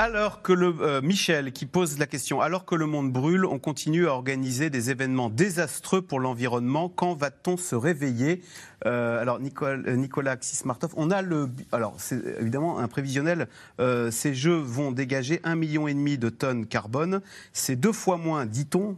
Alors que le euh, Michel qui pose la question, alors que le monde brûle, on continue à organiser des événements désastreux pour l'environnement. Quand va-t-on se réveiller? Euh, Alors Nicolas, Nicolas Xismartov, on a le, alors c'est évidemment un prévisionnel. Euh, ces jeux vont dégager un million et demi de tonnes carbone. C'est deux fois moins, dit-on,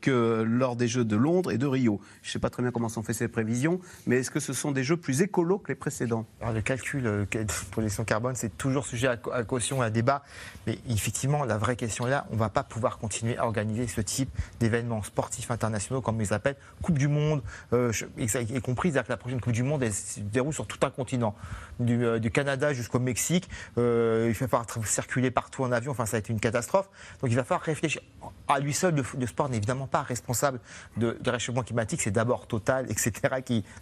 que lors des Jeux de Londres et de Rio. Je ne sais pas très bien comment sont faites ces prévisions, mais est-ce que ce sont des jeux plus écolos que les précédents? Alors le calcul pour les carbone, c'est toujours sujet à caution, à débat. Mais effectivement, la vraie question est là, on ne va pas pouvoir continuer à organiser ce type d'événements sportifs internationaux, comme ils appellent, Coupe du Monde, euh, y compris, que la prochaine Coupe du Monde elle se déroule sur tout un continent, du, euh, Canada jusqu'au Mexique. Euh, il va falloir circuler partout en avion, enfin ça va être une catastrophe. Donc il va falloir réfléchir. À lui seul, le, sport n'est évidemment pas responsable de, réchauffement climatique, c'est d'abord Total, etc.,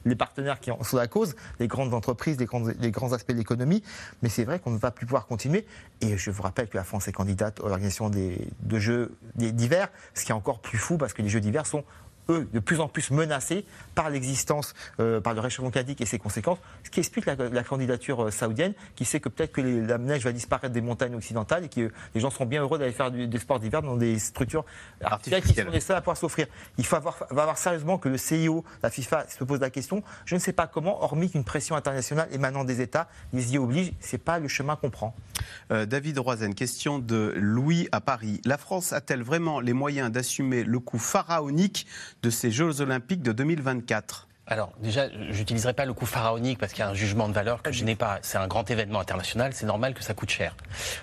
les partenaires qui en sont la cause, les grandes entreprises, les grands, aspects de l'économie. Mais c'est vrai qu'on ne va plus pouvoir continuer. Et je rappelle que la France est candidate à l'organisation des, de Jeux d'hiver, ce qui est encore plus fou parce que les Jeux d'hiver sont eux, de plus en plus menacés par l'existence, euh, par le réchauffement climatique et ses conséquences, ce qui explique la, candidature euh, saoudienne, qui sait que peut-être que la neige va disparaître des montagnes occidentales et que les gens seront bien heureux d'aller faire des sports d'hiver dans des structures artificielles qui sont les seules à pouvoir s'offrir. Il faut avoir, va voir sérieusement que le CIO, la FIFA, se pose la question. Je ne sais pas comment, hormis qu'une pression internationale émanant des États les y oblige. C'est pas le chemin qu'on prend. Euh, David Roizen, question de Louis à Paris. La France a-t-elle vraiment les moyens d'assumer le coût pharaonique de ces Jeux olympiques de 2024 alors déjà, j'utiliserai pas le coût pharaonique parce qu'il y a un jugement de valeur que je n'ai pas. C'est un grand événement international, c'est normal que ça coûte cher.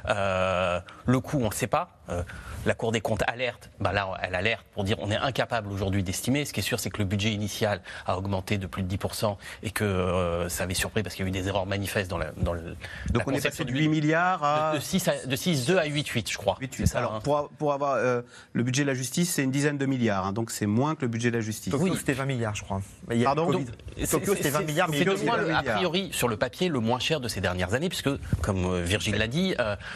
Euh, le coût, on ne sait pas. Euh, la Cour des comptes alerte, bah là, elle alerte pour dire on est incapable aujourd'hui d'estimer. Ce qui est sûr, c'est que le budget initial a augmenté de plus de 10% et que euh, ça avait surpris parce qu'il y a eu des erreurs manifestes dans, la, dans le. Donc on est passé de 8 milliards à. De, 6, à, de 6 2 à 8, 8, je crois. 8, 8. Alors, hein. pour, pour, avoir euh, le budget de la justice, c'est une dizaine de milliards. Hein, donc c'est moins que le budget de la justice. Tokyo, oui. c'était 20 milliards, je crois. Pardon Tokyo, c'était 20 milliards, mais c'est a priori, sur le papier, le moins cher de ces dernières années, puisque, comme Virgile l'a dit,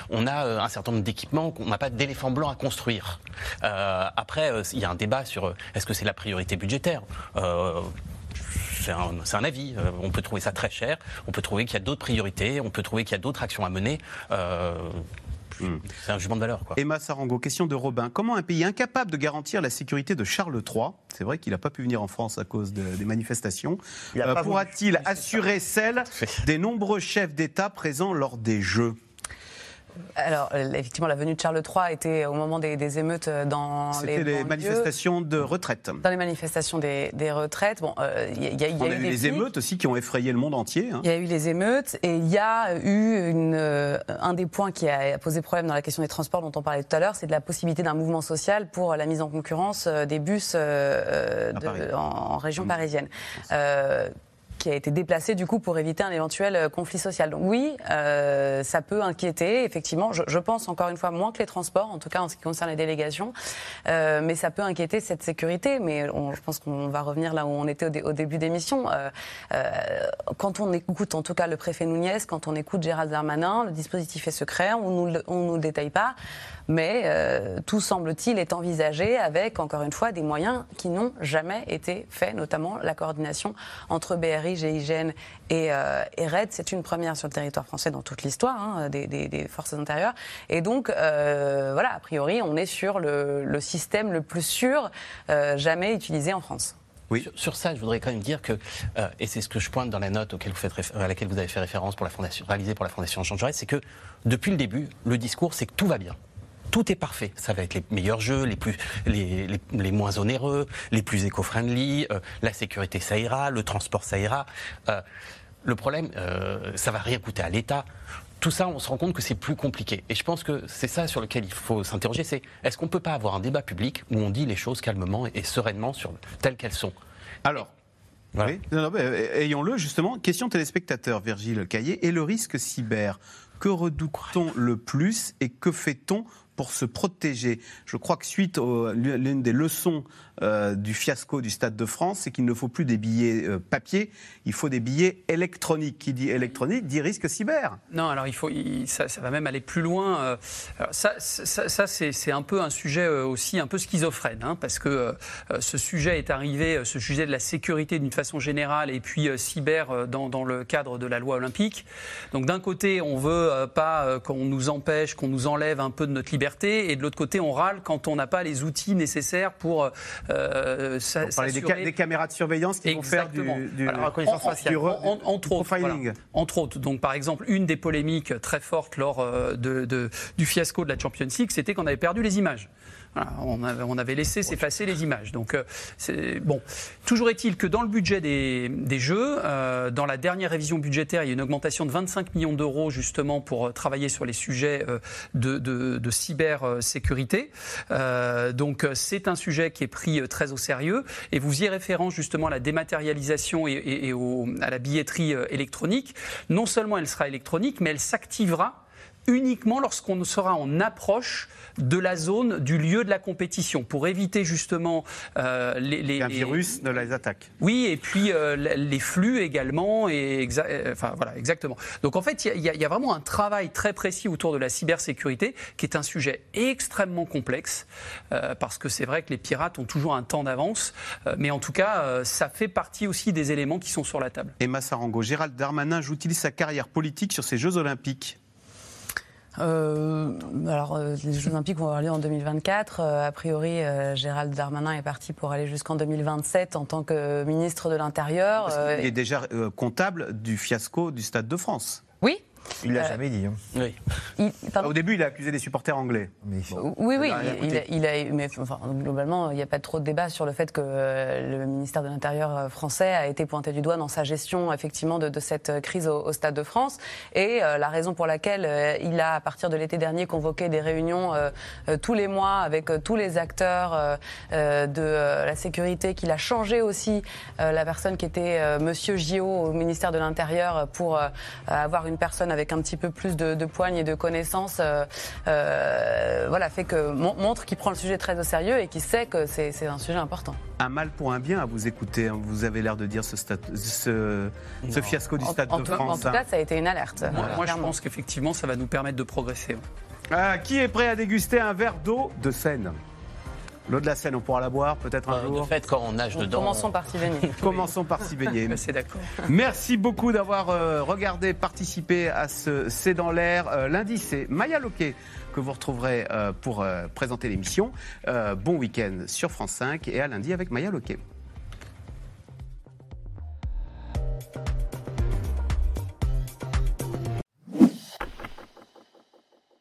on a un certain nombre d'équipements qu'on n'a pas d'éléphant blanc à construire. Euh, après, euh, il y a un débat sur euh, est-ce que c'est la priorité budgétaire? C'est un, avis. on peut trouver ça très cher. On peut trouver qu'il y a d'autres priorités. On peut trouver qu'il y a d'autres actions à mener. Hmm. C'est un jugement de valeur. Quoi. Emma Sarango, question de Robin. Comment un pays incapable de garantir la sécurité de Charles III, c'est vrai qu'il n'a pas pu venir en France à cause des manifestations, pourra-t-il assurer celle des nombreux chefs d'État présents lors des Jeux? Alors, euh, effectivement, la venue de Charles III était au moment des, émeutes euh, dans les. C'était les manifestations de retraite. Dans les manifestations des, retraites. Bon, euh, il y, a, eu les émeutes aussi qui ont effrayé le monde entier. Hein. Il y a eu les émeutes et il y a eu une, un des points qui a posé problème dans la question des transports dont on parlait tout à l'heure, c'est de la possibilité d'un mouvement social pour la mise en concurrence des bus en, région mmh. parisienne qui a été déplacé du coup pour éviter un éventuel euh, conflit social. Oui, euh, ça peut inquiéter, effectivement. Je, pense encore une fois moins que les transports, en tout cas en ce qui concerne les délégations, euh, mais ça peut inquiéter cette sécurité. Mais je pense qu'on va revenir là où on était au, début d'émission. quand on écoute, en tout cas le préfet Nouniez, quand on écoute Gérald Darmanin, le dispositif est secret, on ne nous le détaille pas mais euh, tout semble-t-il est envisagé avec, encore une fois, des moyens qui n'ont jamais été faits, notamment la coordination entre BRI, GIGN et, euh, et RED. C'est une première sur le territoire français dans toute l'histoire hein, des, forces intérieures. Et donc, euh, voilà, a priori, on est sur le, système le plus sûr jamais utilisé en France. Oui. Sur, ça, je voudrais quand même dire que, et c'est ce que je pointe dans la note auquel vous faites, à laquelle vous avez fait référence pour la fondation, réalisée pour la Fondation Jean Jaurès, c'est que depuis le début, le discours, c'est que tout va bien tout est parfait. Ça va être les meilleurs jeux, les, plus, les, les, moins onéreux, les plus éco-friendly, euh, la sécurité ça ira, le transport ça ira. Euh, le problème, euh, ça va rien coûter à l'État. Tout ça, on se rend compte que c'est plus compliqué. Et je pense que c'est ça sur lequel il faut s'interroger, c'est est-ce qu'on ne peut pas avoir un débat public où on dit les choses calmement et sereinement sur telles qu'elles sont? Alors, oui. ayons-le justement. Question téléspectateur, Virgile Caillé. Et le risque cyber, que redoute-t-on le plus et que fait-on pour se protéger. Je crois que suite à l'une des leçons euh, du fiasco du Stade de France, c'est qu'il ne faut plus des billets euh, papier, il faut des billets électroniques. Qui dit électronique dit risque cyber. Non, alors il faut, ça, va même aller plus loin. Euh, ça, c'est un peu un sujet aussi un peu schizophrène, hein, parce que ce sujet est arrivé, ce sujet de la sécurité d'une façon générale, et puis cyber dans, dans, le cadre de la loi olympique. Donc d'un côté, on veut pas qu'on nous empêche, qu'on nous enlève un peu de notre liberté, et de l'autre côté, on râle quand on n'a pas les outils nécessaires pour euh, des, caméras de surveillance qui vont faire du, du, entre autres, entre autres. Donc, par exemple, une des polémiques très fortes lors euh, de, du fiasco de la Champions League, c'était qu'on avait perdu les images on, avait, laissé s'effacer les images. Donc, euh, bon. Toujours est-il que dans le budget des, Jeux, euh, dans la dernière révision budgétaire, il y a une augmentation de 25 millions d'euros justement pour euh, travailler sur les sujets de, de, cybersécurité. donc, c'est un sujet qui est pris très au sérieux. Et vous y référence justement à la dématérialisation et, à la billetterie électronique. Non seulement elle sera électronique, mais elle s'activera uniquement lorsqu'on sera en approche de la zone, du lieu de la compétition, pour éviter justement euh, les, Un virus ne les attaque. Oui, et puis euh, les flux également. Et euh, enfin, voilà, exactement. Donc en fait, il y, y, a vraiment un travail très précis autour de la cybersécurité, qui est un sujet extrêmement complexe, parce que c'est vrai que les pirates ont toujours un temps d'avance, mais en tout cas, ça fait partie aussi des éléments qui sont sur la table. Emma Sarango, Gérald Darmanin joue-t-il sa carrière politique sur ces Jeux Olympiques? Euh, alors, euh, les Jeux Olympiques vont avoir lieu en 2024. Euh, a priori, Gérald Darmanin est parti pour aller jusqu'en 2027 en tant que ministre de l'Intérieur. il est déjà comptable du fiasco du Stade de France. Oui, il l'a jamais dit. Hein. Oui. Au début, il a accusé des supporters anglais. Oui, oui. Il, a, mais globalement, il n'y a pas trop de débat sur le fait que euh, le ministère de l'Intérieur euh, français a été pointé du doigt dans sa gestion, effectivement, de, cette crise au, Stade de France. Et euh, la raison pour laquelle il a, à partir de l'été dernier, convoqué des réunions tous les mois avec tous les acteurs de la sécurité, qu'il a changé aussi la personne qui était Monsieur Gio au ministère de l'Intérieur pour avoir une personne avec un petit peu plus de, de poigne et de connaissances, euh, euh, voilà, fait que montre qu'il prend le sujet très au sérieux et qu'il sait que c'est un sujet important. Un mal pour un bien à vous écouter. Hein. Vous avez l'air de dire ce, ce, ce fiasco du Stade de France. En tout cas, ça a été une alerte. Moi, je pense qu'effectivement, ça va nous permettre de progresser. Qui est prêt à déguster un verre d'eau de Seine? L'eau de la Seine, on pourra la boire peut-être un euh, jour. En fait, quand on nage dedans. Commençons par s'y baigner. Commençons par s'y baigner. C'est d'accord. Merci beaucoup d'avoir euh, regardé, participé à ce C'est dans l'air. Euh, lundi, c'est Maya Loquet que vous retrouverez pour présenter l'émission. bon week-end sur France 5 et à lundi avec Maya Loquet.